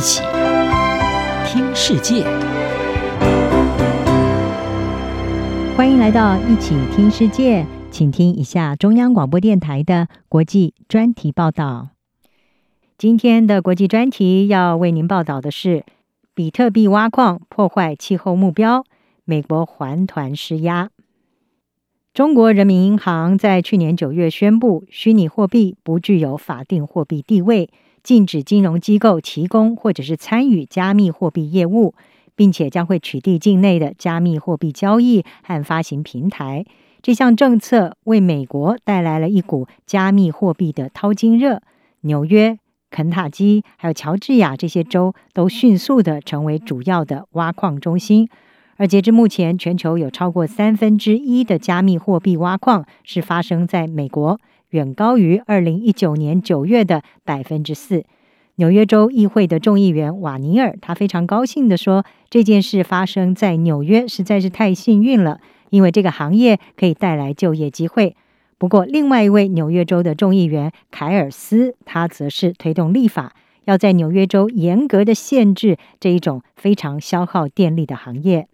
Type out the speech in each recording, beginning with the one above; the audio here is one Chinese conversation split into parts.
一起听世界，欢迎来到一起听世界，请听一下中央广播电台的国际专题报道。今天的国际专题要为您报道的是：比特币挖矿破坏气候目标，美国环团施压。中国人民银行在去年九月宣布，虚拟货币不具有法定货币地位。禁止金融机构提供或者是参与加密货币业务，并且将会取缔境内的加密货币交易和发行平台。这项政策为美国带来了一股加密货币的淘金热。纽约、肯塔基还有乔治亚这些州都迅速地成为主要的挖矿中心。而截至目前，全球有超过三分之一的加密货币挖矿是发生在美国。远高于二零一九年九月的百分之四。纽约州议会的众议员瓦尼尔，他非常高兴地说：“这件事发生在纽约实在是太幸运了，因为这个行业可以带来就业机会。”不过，另外一位纽约州的众议员凯尔斯，他则是推动立法，要在纽约州严格的限制这一种非常消耗电力的行业。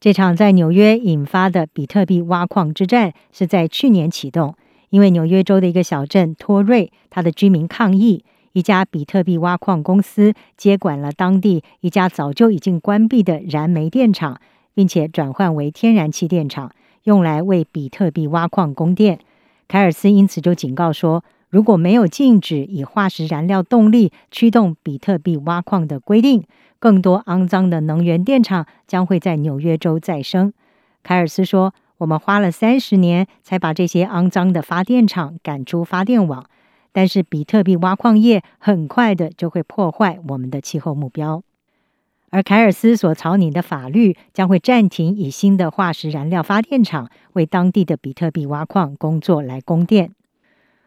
这场在纽约引发的比特币挖矿之战，是在去年启动。因为纽约州的一个小镇托瑞，他的居民抗议，一家比特币挖矿公司接管了当地一家早就已经关闭的燃煤电厂，并且转换为天然气电厂，用来为比特币挖矿供电。凯尔斯因此就警告说，如果没有禁止以化石燃料动力驱动比特币挖矿的规定，更多肮脏的能源电厂将会在纽约州再生。凯尔斯说。我们花了三十年才把这些肮脏的发电厂赶出发电网，但是比特币挖矿业很快的就会破坏我们的气候目标。而凯尔斯所草拟的法律将会暂停以新的化石燃料发电厂为当地的比特币挖矿工作来供电。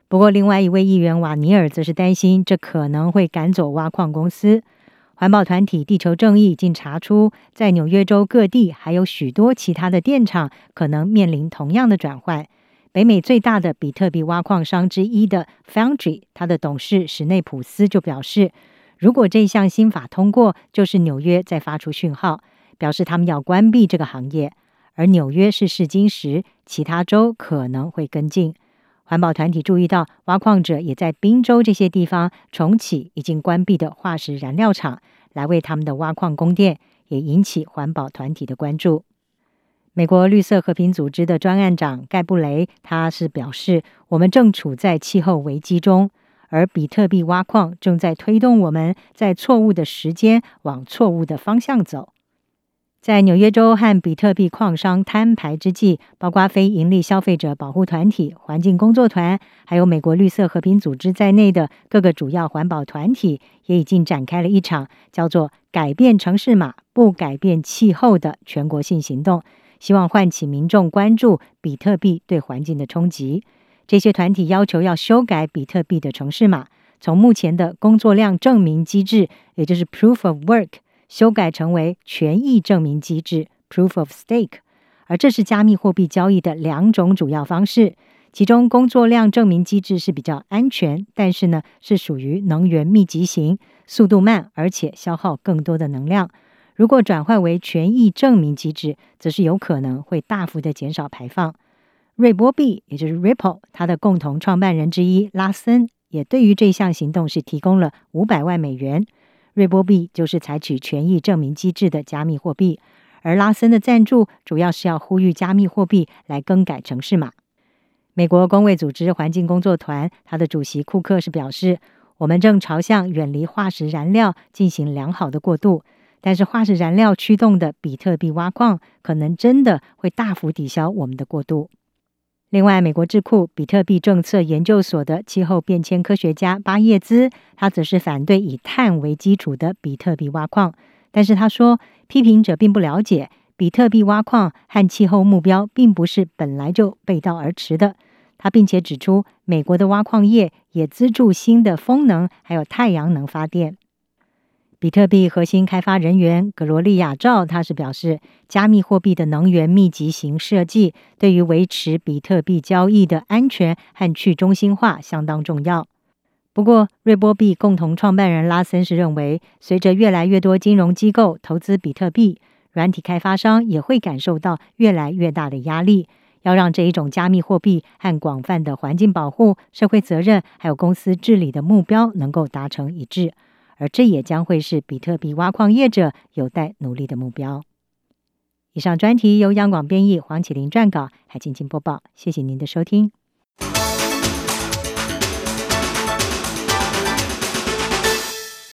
不过，另外一位议员瓦尼尔则是担心，这可能会赶走挖矿公司。环保团体地球正义已经查出，在纽约州各地还有许多其他的电厂可能面临同样的转换。北美最大的比特币挖矿商之一的 Foundry，它的董事史内普斯就表示，如果这项新法通过，就是纽约在发出讯号，表示他们要关闭这个行业。而纽约是试金石，其他州可能会跟进。环保团体注意到，挖矿者也在宾州这些地方重启已经关闭的化石燃料厂，来为他们的挖矿供电，也引起环保团体的关注。美国绿色和平组织的专案长盖布雷，他是表示，我们正处在气候危机中，而比特币挖矿正在推动我们在错误的时间往错误的方向走。在纽约州和比特币矿商摊牌之际，包括非营利消费者保护团体、环境工作团，还有美国绿色和平组织在内的各个主要环保团体，也已经展开了一场叫做“改变城市码，不改变气候”的全国性行动，希望唤起民众关注比特币对环境的冲击。这些团体要求要修改比特币的城市码，从目前的工作量证明机制，也就是 Proof of Work。修改成为权益证明机制 （Proof of Stake），而这是加密货币交易的两种主要方式。其中，工作量证明机制是比较安全，但是呢，是属于能源密集型，速度慢，而且消耗更多的能量。如果转换为权益证明机制，则是有可能会大幅的减少排放。瑞波币，也就是 Ripple，它的共同创办人之一拉森，也对于这项行动是提供了五百万美元。瑞波币就是采取权益证明机制的加密货币，而拉森的赞助主要是要呼吁加密货币来更改城市码。美国公卫组织环境工作团，他的主席库克是表示：“我们正朝向远离化石燃料进行良好的过渡，但是化石燃料驱动的比特币挖矿可能真的会大幅抵消我们的过渡。”另外，美国智库比特币政策研究所的气候变迁科学家巴叶兹，他则是反对以碳为基础的比特币挖矿。但是他说，批评者并不了解比特币挖矿和气候目标并不是本来就背道而驰的。他并且指出，美国的挖矿业也资助新的风能还有太阳能发电。比特币核心开发人员格罗利亚赵，他是表示，加密货币的能源密集型设计对于维持比特币交易的安全和去中心化相当重要。不过，瑞波币共同创办人拉森是认为，随着越来越多金融机构投资比特币，软体开发商也会感受到越来越大的压力，要让这一种加密货币和广泛的环境保护、社会责任还有公司治理的目标能够达成一致，而这也将会是比特币挖矿业者有待努力的目标。以上专题由央广编译，黄启麟撰稿，海静静播报。谢谢您的收听。